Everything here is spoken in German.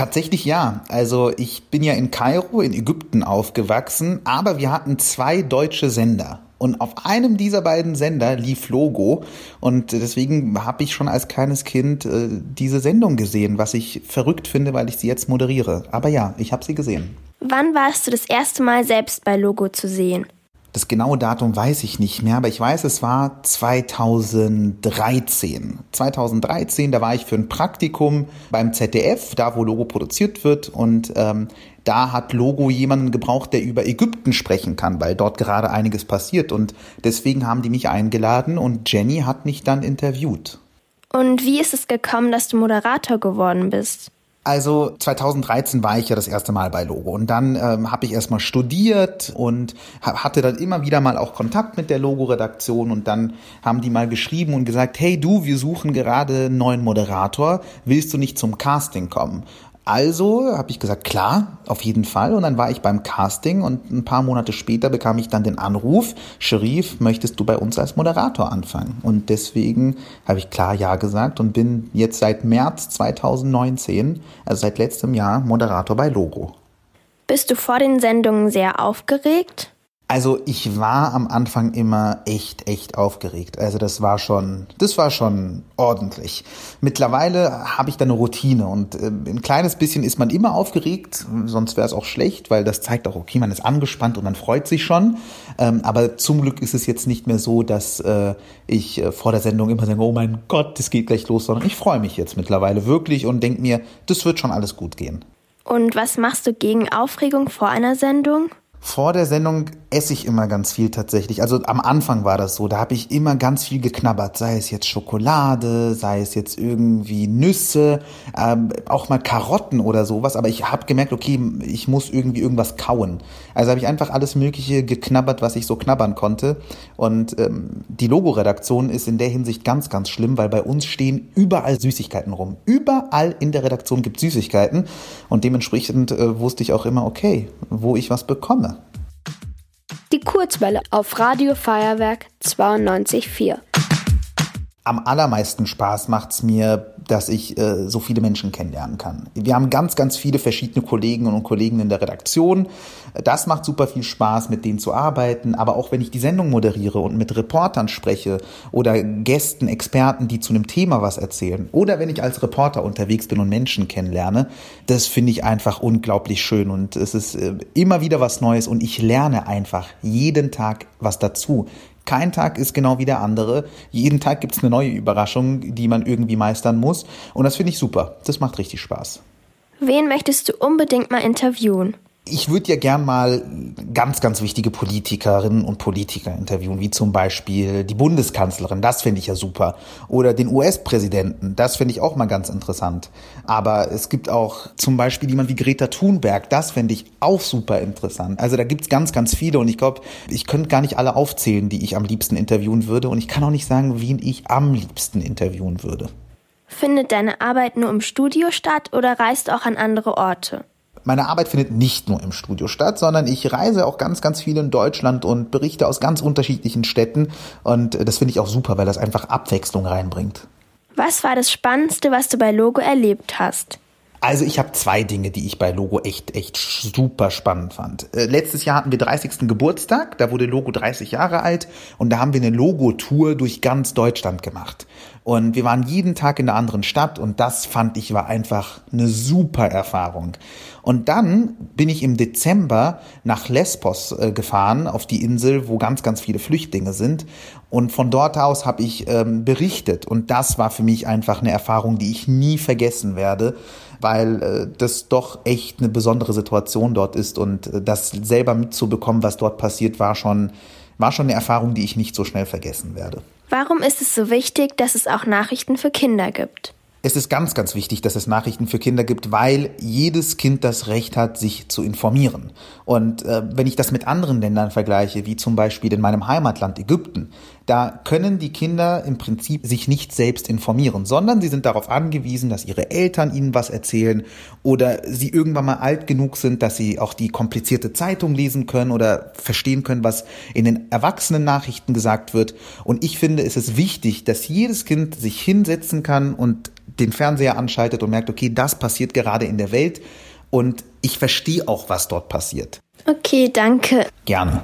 Tatsächlich ja. Also ich bin ja in Kairo in Ägypten aufgewachsen, aber wir hatten zwei deutsche Sender. Und auf einem dieser beiden Sender lief Logo. Und deswegen habe ich schon als kleines Kind äh, diese Sendung gesehen, was ich verrückt finde, weil ich sie jetzt moderiere. Aber ja, ich habe sie gesehen. Wann warst du das erste Mal selbst bei Logo zu sehen? Das genaue Datum weiß ich nicht mehr, aber ich weiß, es war 2013. 2013, da war ich für ein Praktikum beim ZDF, da wo Logo produziert wird und ähm, da hat Logo jemanden gebraucht, der über Ägypten sprechen kann, weil dort gerade einiges passiert und deswegen haben die mich eingeladen und Jenny hat mich dann interviewt. Und wie ist es gekommen, dass du Moderator geworden bist? Also 2013 war ich ja das erste Mal bei Logo. Und dann ähm, habe ich erstmal studiert und hatte dann immer wieder mal auch Kontakt mit der Logo-Redaktion. Und dann haben die mal geschrieben und gesagt, hey du, wir suchen gerade einen neuen Moderator, willst du nicht zum Casting kommen? Also habe ich gesagt, klar, auf jeden Fall. Und dann war ich beim Casting und ein paar Monate später bekam ich dann den Anruf, Sherif, möchtest du bei uns als Moderator anfangen? Und deswegen habe ich klar Ja gesagt und bin jetzt seit März 2019, also seit letztem Jahr, Moderator bei Logo. Bist du vor den Sendungen sehr aufgeregt? Also ich war am Anfang immer echt, echt aufgeregt. Also das war schon, das war schon ordentlich. Mittlerweile habe ich da eine Routine und äh, ein kleines bisschen ist man immer aufgeregt, sonst wäre es auch schlecht, weil das zeigt auch, okay, man ist angespannt und man freut sich schon. Ähm, aber zum Glück ist es jetzt nicht mehr so, dass äh, ich äh, vor der Sendung immer sage, oh mein Gott, es geht gleich los, sondern ich freue mich jetzt mittlerweile wirklich und denke mir, das wird schon alles gut gehen. Und was machst du gegen Aufregung vor einer Sendung? Vor der Sendung esse ich immer ganz viel tatsächlich. Also am Anfang war das so, da habe ich immer ganz viel geknabbert, sei es jetzt Schokolade, sei es jetzt irgendwie Nüsse, ähm, auch mal Karotten oder sowas. Aber ich habe gemerkt, okay, ich muss irgendwie irgendwas kauen. Also habe ich einfach alles Mögliche geknabbert, was ich so knabbern konnte. Und ähm, die Logo-Redaktion ist in der Hinsicht ganz, ganz schlimm, weil bei uns stehen überall Süßigkeiten rum. Überall in der Redaktion gibt Süßigkeiten. Und dementsprechend äh, wusste ich auch immer, okay, wo ich was bekomme. Die Kurzwelle auf Radio Feuerwerk 92.4. Am allermeisten Spaß macht's mir, dass ich äh, so viele Menschen kennenlernen kann. Wir haben ganz, ganz viele verschiedene Kolleginnen und Kollegen in der Redaktion. Das macht super viel Spaß, mit denen zu arbeiten. Aber auch wenn ich die Sendung moderiere und mit Reportern spreche oder Gästen, Experten, die zu einem Thema was erzählen. Oder wenn ich als Reporter unterwegs bin und Menschen kennenlerne, das finde ich einfach unglaublich schön. Und es ist äh, immer wieder was Neues und ich lerne einfach jeden Tag was dazu. Kein Tag ist genau wie der andere. Jeden Tag gibt es eine neue Überraschung, die man irgendwie meistern muss. Und das finde ich super. Das macht richtig Spaß. Wen möchtest du unbedingt mal interviewen? Ich würde ja gern mal ganz, ganz wichtige Politikerinnen und Politiker interviewen, wie zum Beispiel die Bundeskanzlerin, das finde ich ja super. Oder den US-Präsidenten, das finde ich auch mal ganz interessant. Aber es gibt auch zum Beispiel jemand wie Greta Thunberg, das finde ich auch super interessant. Also da gibt's ganz, ganz viele und ich glaube, ich könnte gar nicht alle aufzählen, die ich am liebsten interviewen würde. Und ich kann auch nicht sagen, wen ich am liebsten interviewen würde. Findet deine Arbeit nur im Studio statt oder reist auch an andere Orte? Meine Arbeit findet nicht nur im Studio statt, sondern ich reise auch ganz, ganz viel in Deutschland und berichte aus ganz unterschiedlichen Städten. Und das finde ich auch super, weil das einfach Abwechslung reinbringt. Was war das Spannendste, was du bei Logo erlebt hast? Also ich habe zwei Dinge, die ich bei Logo echt, echt super spannend fand. Äh, letztes Jahr hatten wir 30. Geburtstag, da wurde Logo 30 Jahre alt und da haben wir eine Logo-Tour durch ganz Deutschland gemacht. Und wir waren jeden Tag in einer anderen Stadt und das fand ich war einfach eine super Erfahrung. Und dann bin ich im Dezember nach Lesbos äh, gefahren, auf die Insel, wo ganz, ganz viele Flüchtlinge sind. Und von dort aus habe ich ähm, berichtet. Und das war für mich einfach eine Erfahrung, die ich nie vergessen werde, weil äh, das doch echt eine besondere Situation dort ist. Und äh, das selber mitzubekommen, was dort passiert, war schon, war schon eine Erfahrung, die ich nicht so schnell vergessen werde. Warum ist es so wichtig, dass es auch Nachrichten für Kinder gibt? Es ist ganz, ganz wichtig, dass es Nachrichten für Kinder gibt, weil jedes Kind das Recht hat, sich zu informieren. Und äh, wenn ich das mit anderen Ländern vergleiche, wie zum Beispiel in meinem Heimatland Ägypten, da können die Kinder im Prinzip sich nicht selbst informieren, sondern sie sind darauf angewiesen, dass ihre Eltern ihnen was erzählen oder sie irgendwann mal alt genug sind, dass sie auch die komplizierte Zeitung lesen können oder verstehen können, was in den Erwachsenen-Nachrichten gesagt wird. Und ich finde, es ist wichtig, dass jedes Kind sich hinsetzen kann und den Fernseher anschaltet und merkt, okay, das passiert gerade in der Welt und ich verstehe auch, was dort passiert. Okay, danke. Gerne.